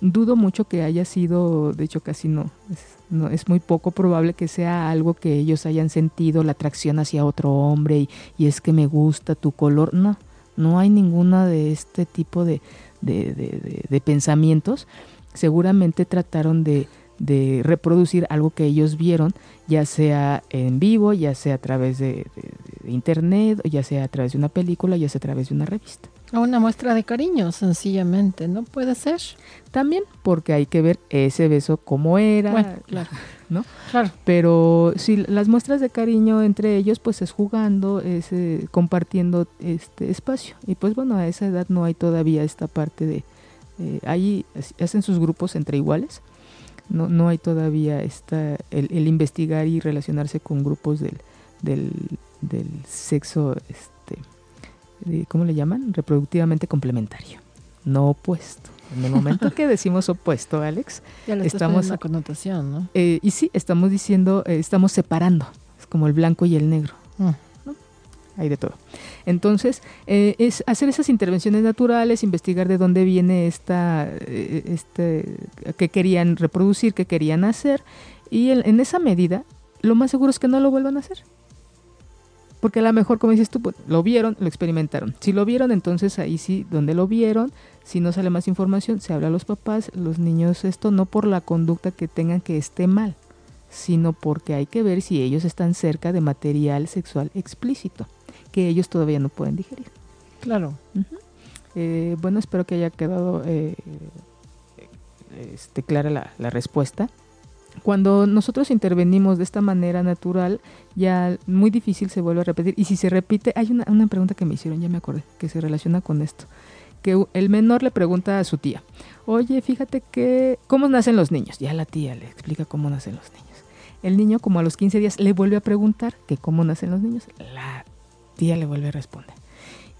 dudo mucho que haya sido, de hecho casi no es, no, es muy poco probable que sea algo que ellos hayan sentido la atracción hacia otro hombre y, y es que me gusta tu color, no, no hay ninguna de este tipo de, de, de, pensamientos, seguramente trataron de, de reproducir algo que ellos vieron, ya sea en vivo, ya sea a través de, internet, ya sea a través de una película, ya sea a través de una revista. O una muestra de cariño, sencillamente, ¿no? Puede ser. También porque hay que ver ese beso cómo era, claro. ¿no? Claro. Pero si las muestras de cariño entre ellos, pues es jugando, es eh, compartiendo este espacio. Y pues bueno, a esa edad no hay todavía esta parte de... Eh, ahí hacen sus grupos entre iguales. No, no hay todavía esta, el, el investigar y relacionarse con grupos del, del, del sexo... Este, ¿cómo le llaman? Reproductivamente complementario, no opuesto. En el momento que decimos opuesto, Alex, estamos la connotación, ¿no? Eh, y sí, estamos diciendo, eh, estamos separando, es como el blanco y el negro. Mm. Hay de todo. Entonces, eh, es hacer esas intervenciones naturales, investigar de dónde viene esta, este, qué querían reproducir, qué querían hacer, y en esa medida, lo más seguro es que no lo vuelvan a hacer. Porque a lo mejor, como dices tú, pues, lo vieron, lo experimentaron. Si lo vieron, entonces ahí sí, donde lo vieron, si no sale más información, se habla a los papás, los niños, esto no por la conducta que tengan que esté mal, sino porque hay que ver si ellos están cerca de material sexual explícito, que ellos todavía no pueden digerir. Claro. Eh, bueno, espero que haya quedado eh, este, clara la, la respuesta cuando nosotros intervenimos de esta manera natural, ya muy difícil se vuelve a repetir. Y si se repite, hay una, una pregunta que me hicieron, ya me acordé, que se relaciona con esto. Que el menor le pregunta a su tía, oye, fíjate que, ¿cómo nacen los niños? Ya la tía le explica cómo nacen los niños. El niño, como a los 15 días, le vuelve a preguntar que cómo nacen los niños. La tía le vuelve a responder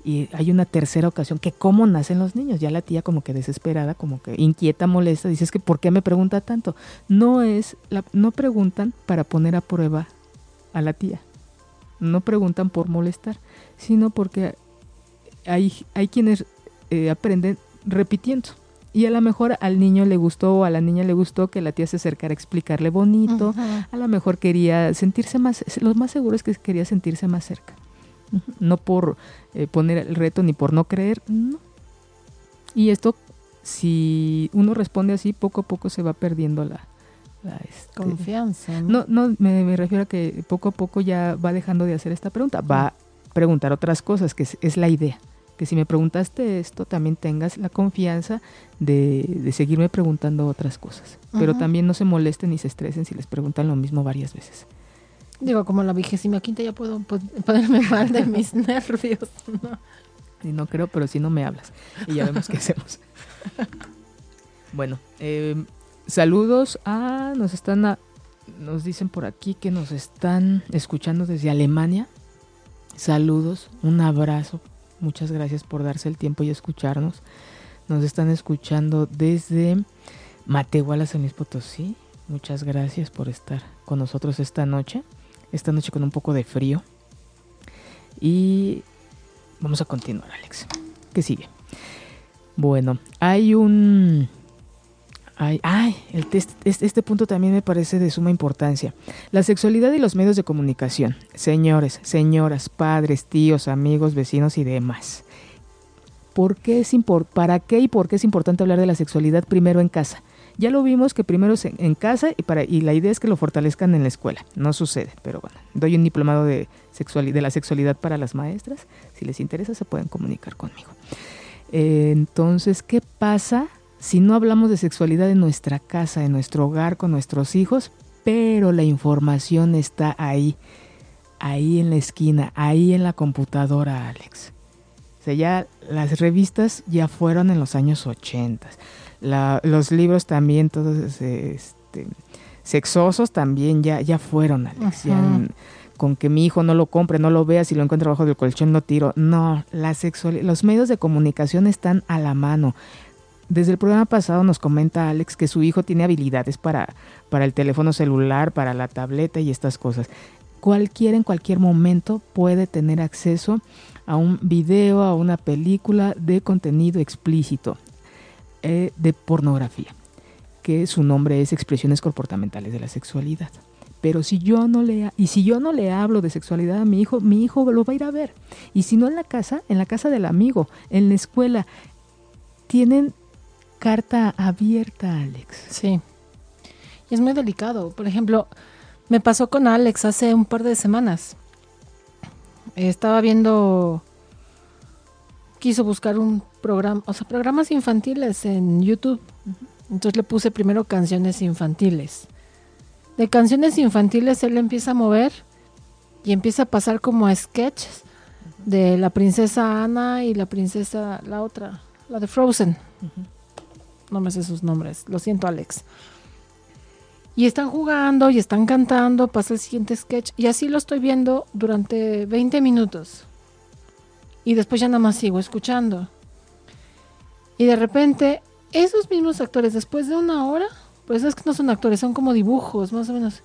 y hay una tercera ocasión que cómo nacen los niños. Ya la tía como que desesperada, como que inquieta, molesta, dice es que ¿por qué me pregunta tanto? No es, la, no preguntan para poner a prueba a la tía. No preguntan por molestar, sino porque hay, hay quienes eh, aprenden repitiendo. Y a lo mejor al niño le gustó o a la niña le gustó que la tía se acercara a explicarle bonito. A lo mejor quería sentirse más, lo más seguro es que quería sentirse más cerca no por eh, poner el reto ni por no creer, no. Y esto, si uno responde así, poco a poco se va perdiendo la, este, confianza. ¿no? No, me, refiero a que poco a poco ya va dejando de hacer esta pregunta, va a preguntar otras cosas, que es, la idea. Que si me preguntaste esto, también tengas la confianza de, seguirme preguntando otras cosas. Pero también no se molesten ni se estresen si les preguntan lo mismo varias veces. Digo, como la vigésima quinta ya puedo ponerme mal de mis nervios. Y no creo, pero si no me hablas. Y ya vemos qué hacemos. bueno, eh, saludos a... Nos están nos dicen por aquí que nos están escuchando desde Alemania. Saludos, un abrazo. Muchas gracias por darse el tiempo y escucharnos. Nos están escuchando desde Matehuala, San Luis Potosí. Muchas gracias por estar con nosotros esta noche. Esta noche con un poco de frío. Y vamos a continuar, Alex. ¿Qué sigue? Bueno, hay un... Ay, el test, este, este punto también me parece de suma importancia. La sexualidad y los medios de comunicación. Señores, señoras, padres, tíos, amigos, vecinos y demás. ¿Por qué es ¿Para qué y por qué es importante hablar de la sexualidad primero en casa? Ya lo vimos que primero es en casa y, para, la idea es que lo fortalezcan en la escuela. No sucede, pero bueno, doy un diplomado de, sexualidad, de la sexualidad para las maestras. Si les interesa, se pueden comunicar conmigo. Eh, entonces, ¿qué pasa si no hablamos de sexualidad en nuestra casa, en nuestro hogar, con nuestros hijos? Pero la información está ahí, ahí en la esquina, ahí en la computadora, Alex. O sea, ya las revistas ya fueron en los años 80. Los libros también, todos este, sexosos también ya, ya fueron, Alex. Ya con que mi hijo no lo compre, no lo vea, si lo encuentro bajo del colchón lo tiro. No, la sexualidad, los medios de comunicación están a la mano. Desde el programa pasado nos comenta Alex que su hijo tiene habilidades para, para el teléfono celular, para la tableta y estas cosas. Cualquiera en cualquier momento puede tener acceso a un video, a una película de contenido explícito, eh, de pornografía, que su nombre es Expresiones Comportamentales de la Sexualidad. Pero si yo no le y si yo no le hablo de sexualidad a mi hijo, mi hijo lo va a ir a ver. Y si no en la casa, en la casa del amigo, en la escuela, tienen carta abierta, Alex. Sí. Y es muy delicado. Por ejemplo, me pasó con Alex hace un par de semanas. Estaba viendo quiso buscar un programa, o sea, programas infantiles en YouTube. Entonces le puse primero canciones infantiles de canciones infantiles él empieza a mover y empieza a pasar como a sketches de la princesa Ana y la princesa, la otra, la de Frozen. No me sé sus nombres, lo siento Alex. Y están jugando y están cantando, pasa el siguiente sketch y así lo estoy viendo durante 20 minutos. Y después ya nada más sigo escuchando. Y de repente, esos mismos actores, después de una hora, pues es que no son actores, son como dibujos, más o menos.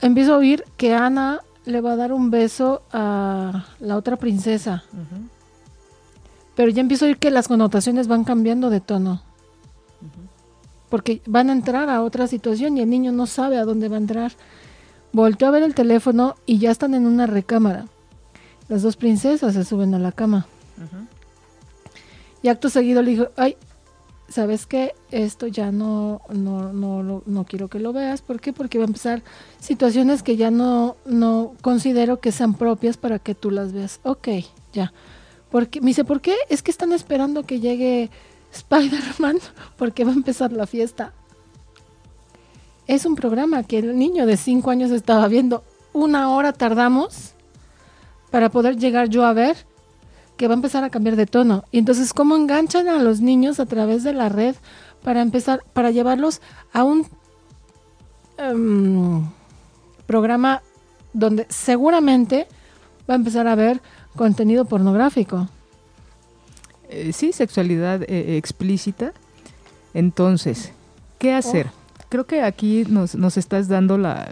Empiezo a oír que Ana le va a dar un beso a la otra princesa. Pero ya empiezo a oír que las connotaciones van cambiando de tono. Porque van a entrar a otra situación y el niño no sabe a dónde va a entrar. Volteo a ver el teléfono y ya están en una recámara. Las dos princesas se suben a la cama. Y acto seguido le digo, ay, ¿sabes qué? Esto ya no, no, no, no, quiero que lo veas. ¿Por qué? Porque va a empezar situaciones que ya no, no considero que sean propias para que tú las veas. Ok, ya. Porque, me dice, ¿por qué? Es que están esperando que llegue Spider-Man porque va a empezar la fiesta. Es un programa que el niño de 5 años estaba viendo. Una hora tardamos para poder llegar yo a ver que va a empezar a cambiar de tono. Y entonces, ¿cómo enganchan a los niños a través de la red para empezar, para llevarlos a un em, programa donde seguramente va a empezar a ver contenido pornográfico? Eh, sí, sexualidad eh, explícita. Entonces, ¿qué hacer? Oh. Creo que aquí nos, nos estás dando la,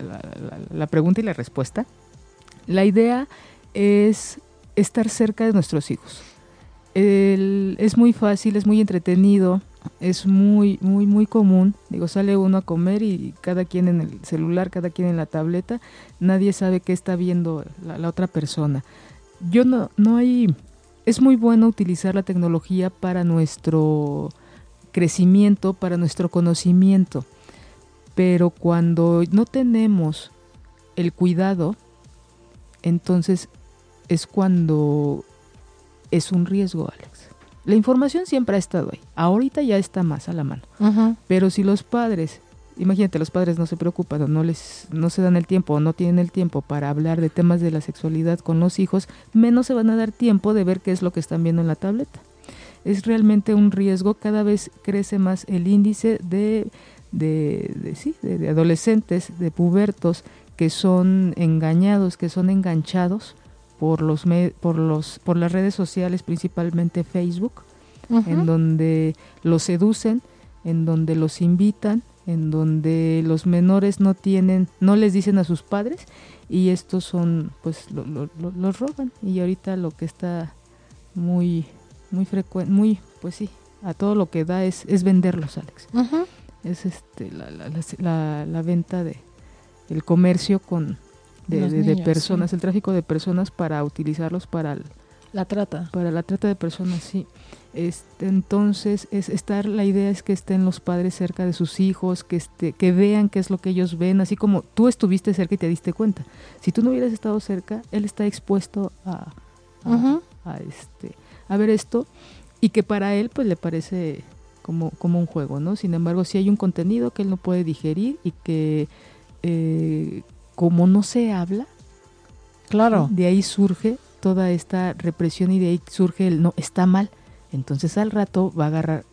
la pregunta y la respuesta. La idea es estar cerca de nuestros hijos. es muy fácil, es muy entretenido, es muy, muy, muy común. Digo, sale uno a comer y cada quien en el celular, cada quien en la tableta, nadie sabe qué está viendo la, otra persona. Yo no, no hay, es muy bueno utilizar la tecnología para nuestro crecimiento, para nuestro conocimiento, pero cuando no tenemos el cuidado, entonces es cuando es un riesgo, Alex. La información siempre ha estado ahí. Ahorita ya está más a la mano. Pero si los padres, imagínate, los padres no se preocupan, no les, no se dan el tiempo, o no tienen el tiempo para hablar de temas de la sexualidad con los hijos, menos se van a dar tiempo de ver qué es lo que están viendo en la tableta. Es realmente un riesgo. Cada vez crece más el índice de de, sí, de, adolescentes, de pubertos que son engañados, que son enganchados por los por los por las redes sociales, principalmente Facebook, en donde los seducen, en donde los invitan, en donde los menores no tienen, no les dicen a sus padres y estos son, pues, los roban. Y ahorita lo que está muy, muy frecuente, muy, pues sí, a todo lo que da es, es venderlos, Alex. Es este la, la, la, venta de el comercio con de, personas, el tráfico de personas para utilizarlos para la trata. Para la trata de personas, sí. Este, entonces, es estar, la idea es que estén los padres cerca de sus hijos, que este, que vean qué es lo que ellos ven, así como tú estuviste cerca y te diste cuenta. Si tú no hubieras estado cerca, él está expuesto a, a este, a ver esto y que para él pues le parece como, como un juego, ¿no? Sin embargo, si hay un contenido que él no puede digerir y que eh, como no se habla, claro, de ahí surge toda esta represión y de ahí surge el no, está mal. Entonces al rato va a agarrar,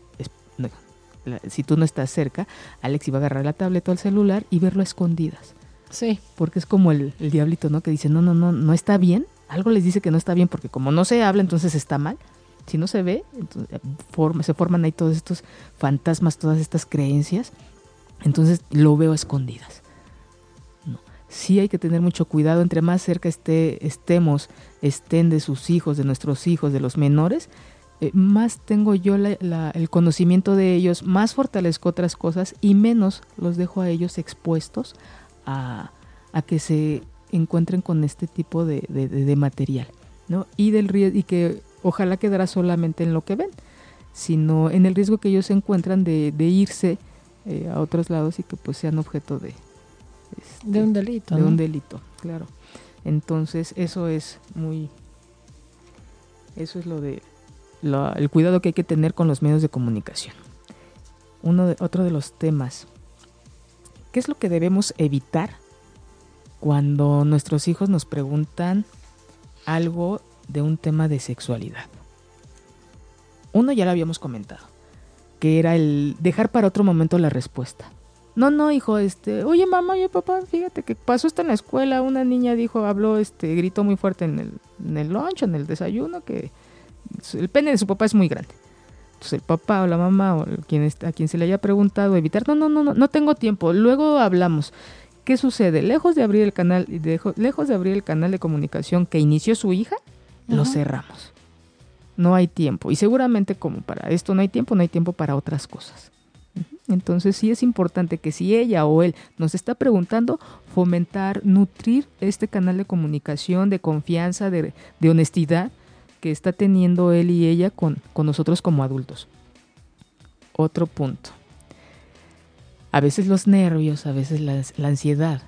si tú no estás cerca, Alex iba a agarrar la tableta o el celular y verlo a escondidas. Sí. Porque es como el, el diablito, ¿no? Que dice, no, no, no, no está bien. Algo les dice que no está bien porque como no se habla, entonces está mal si no se ve, entonces, se forman ahí todos estos fantasmas, todas estas creencias, entonces lo veo a escondidas. Sí hay que tener mucho cuidado, entre más cerca esté, estemos, estén de sus hijos, de nuestros hijos, de los menores, eh, más tengo yo el conocimiento de ellos, más fortalezco otras cosas y menos los dejo a ellos expuestos a, que se encuentren con este tipo de, material. ¿no? Y, del, y que ojalá quedara solamente en lo que ven, sino en el riesgo que ellos se encuentran de, irse eh, a otros lados y que pues sean objeto de, de un delito. De un delito, claro. Entonces eso es muy... Eso es lo de el cuidado que hay que tener con los medios de comunicación. Uno de, otro de los temas. ¿Qué es lo que debemos evitar cuando nuestros hijos nos preguntan algo de un tema de sexualidad. Uno ya lo habíamos comentado, que era el dejar para otro momento la respuesta. No, no, hijo, este, oye mamá, oye papá, fíjate que pasó esto en la escuela, una niña dijo, habló, este, gritó muy fuerte en el, en el lunch, en el desayuno, que el pene de su papá es muy grande. Entonces el papá o la mamá o quien a quien se le haya preguntado evitar, no, no, no, no, no tengo tiempo, luego hablamos. ¿Qué sucede? Lejos de abrir el canal, lejos de abrir el canal de comunicación que inició su hija, lo cerramos. No hay tiempo. Y seguramente como para esto no hay tiempo, no hay tiempo para otras cosas. Entonces sí es importante que si ella o él nos está preguntando, fomentar, nutrir este canal de comunicación, de confianza, de, honestidad que está teniendo él y ella con, con nosotros como adultos. Otro punto. A veces los nervios, a veces la ansiedad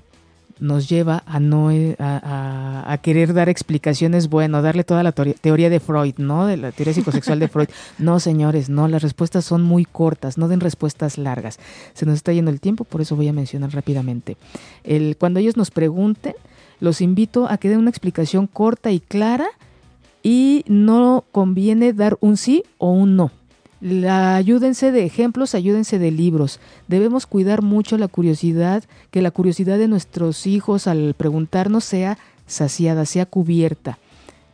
nos lleva a no eh, a, querer dar explicaciones, bueno, darle toda la teoría de Freud, ¿no? De la teoría psicosexual de Freud. No, señores, no, las respuestas son muy cortas, no den respuestas largas. Se nos está yendo el tiempo, por eso voy a mencionar rápidamente. El, cuando ellos nos pregunten, los invito a que den una explicación corta y clara y no conviene dar un sí o un no la, ayúdense de ejemplos, ayúdense de libros. Debemos cuidar mucho la curiosidad, que la curiosidad de nuestros hijos al preguntarnos sea saciada, sea cubierta.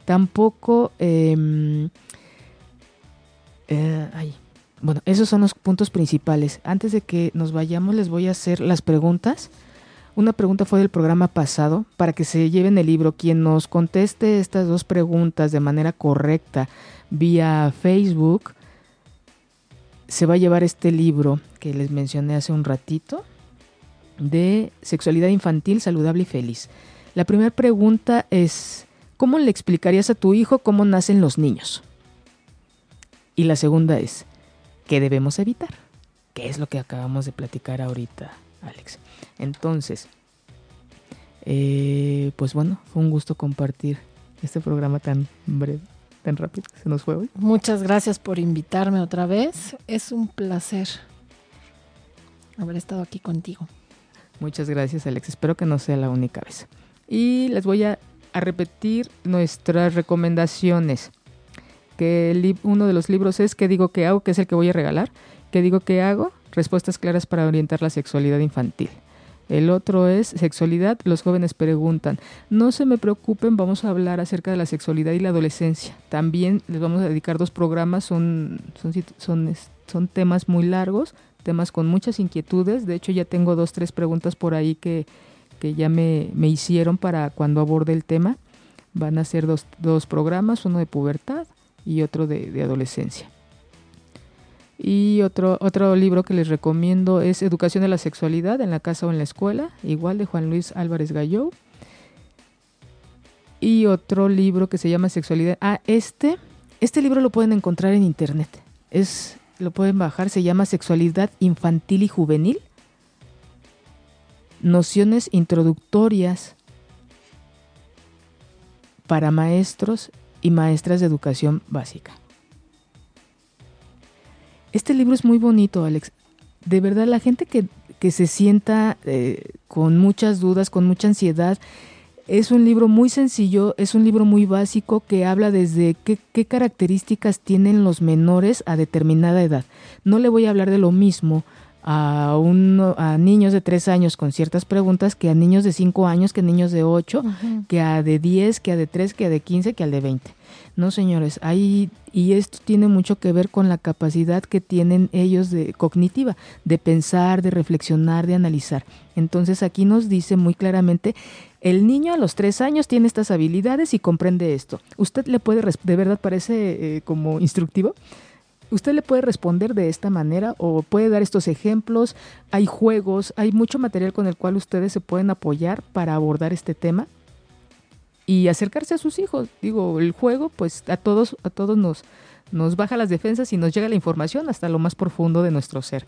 Tampoco... Em, eh, bueno, esos son los puntos principales. Antes de que nos vayamos, les voy a hacer las preguntas. Una pregunta fue del programa pasado, para que se lleven el libro. Quien nos conteste estas dos preguntas de manera correcta vía Facebook, se va a llevar este libro que les mencioné hace un ratito de sexualidad infantil saludable y feliz. La primera pregunta es, ¿cómo le explicarías a tu hijo cómo nacen los niños? Y la segunda es, ¿qué debemos evitar? ¿Qué es lo que acabamos de platicar ahorita, Alex? Entonces, eh, pues bueno, fue un gusto compartir este programa tan breve tan rápido se nos fue hoy. Muchas gracias por invitarme otra vez. Es un placer haber estado aquí contigo. Muchas gracias, Alex. Espero que no sea la única vez. Y les voy a, repetir nuestras recomendaciones. Que uno de los libros es ¿Qué digo que hago? que es el que voy a regalar. ¿Qué digo que hago? respuestas claras para orientar la sexualidad infantil. El otro es sexualidad. Los jóvenes preguntan. No se me preocupen, vamos a hablar acerca de la sexualidad y la adolescencia. También les vamos a dedicar dos programas. Son, son, son, temas muy largos, temas con muchas inquietudes. De hecho, ya tengo dos, tres preguntas por ahí que, que ya me, me, hicieron para cuando aborde el tema. Van a ser dos, dos programas, uno de pubertad y otro de adolescencia. Y otro, otro libro que les recomiendo es Educación de la Sexualidad en la casa o en la escuela, igual de Juan Luis Álvarez Galló. Y otro libro que se llama Sexualidad. Ah, este, este libro lo pueden encontrar en internet. Es, lo pueden bajar, se llama Sexualidad Infantil y Juvenil. Nociones introductorias para maestros y maestras de educación básica. Este libro es muy bonito, Alex. De verdad, la gente que, que se sienta eh, con muchas dudas, con mucha ansiedad, es un libro muy sencillo, es un libro muy básico que habla desde qué, qué, características tienen los menores a determinada edad. No le voy a hablar de lo mismo a, un, a niños de 3 años con ciertas preguntas que a niños de 5 años, que a niños de 8, uh -huh. que a de 10, que a de 3, que a de 15, que al de 20. No, señores, hay y esto tiene mucho que ver con la capacidad que tienen ellos de cognitiva, de pensar, de reflexionar, de analizar. Entonces aquí nos dice muy claramente, el niño a los tres años tiene estas habilidades y comprende esto. Usted le puede, de verdad parece eh, como instructivo, usted le puede responder de esta manera o puede dar estos ejemplos. Hay juegos, hay mucho material con el cual ustedes se pueden apoyar para abordar este tema y acercarse a sus hijos. Digo, el juego, pues a todos, a todos nos, nos baja las defensas y nos llega la información hasta lo más profundo de nuestro ser.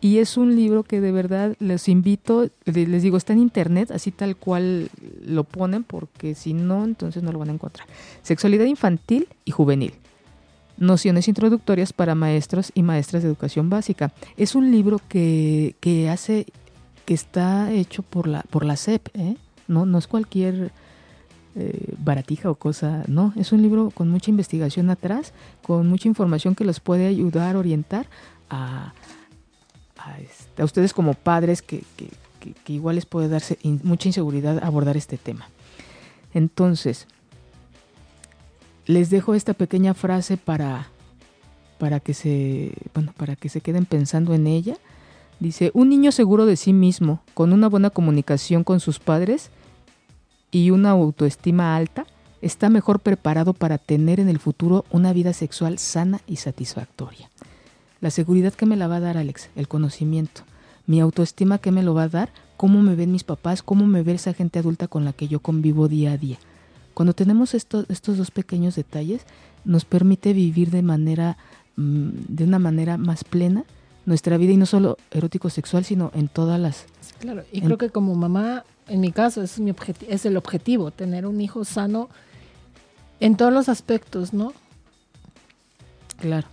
Y es un libro que de verdad les invito, les digo, está en internet, así tal cual lo ponen, porque si no, entonces no lo van a encontrar. Sexualidad infantil y juvenil. Nociones introductorias para maestros y maestras de educación básica. Es un libro que, que hace, que está hecho por la, por la SEP, ¿eh? no, no es cualquier eh, baratija o cosa, no, es un libro con mucha investigación atrás, con mucha información que los puede ayudar, orientar a, a, este, a ustedes como padres que, que, que, igual les puede darse mucha inseguridad abordar este tema. Entonces, les dejo esta pequeña frase para, para que se, bueno, para que se queden pensando en ella. Dice, un niño seguro de sí mismo, con una buena comunicación con sus padres, y una autoestima alta, está mejor preparado para tener en el futuro una vida sexual sana y satisfactoria. La seguridad que me la va a dar Alex, el conocimiento, mi autoestima que me lo va a dar, cómo me ven mis papás, cómo me ve esa gente adulta con la que yo convivo día a día. Cuando tenemos estos, estos dos pequeños detalles, nos permite vivir de manera, de una manera más plena nuestra vida y no solo erótico sexual, sino en todas las... Claro, y en, creo que como mamá en mi caso es, mi es el objetivo, tener un hijo sano en todos los aspectos, ¿no? Claro,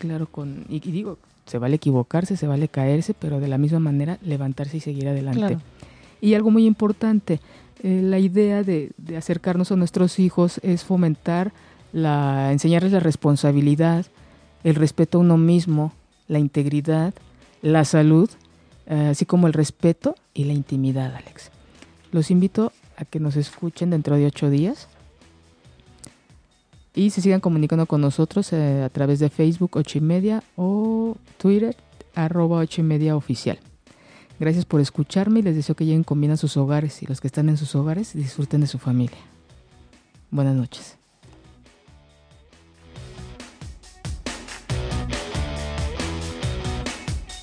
claro, con, y, y, digo, se vale equivocarse, se vale caerse, pero de la misma manera levantarse y seguir adelante. Claro. Y algo muy importante, eh, la idea de, acercarnos a nuestros hijos es fomentar, la, enseñarles la responsabilidad, el respeto a uno mismo, la integridad, la salud, eh, así como el respeto y la intimidad, Alex. Los invito a que nos escuchen dentro de ocho días y se sigan comunicando con nosotros eh, a través de Facebook ocho y media o Twitter arroba ocho y media oficial. Gracias por escucharme y les deseo que lleguen con bien a sus hogares y los que están en sus hogares disfruten de su familia. Buenas noches.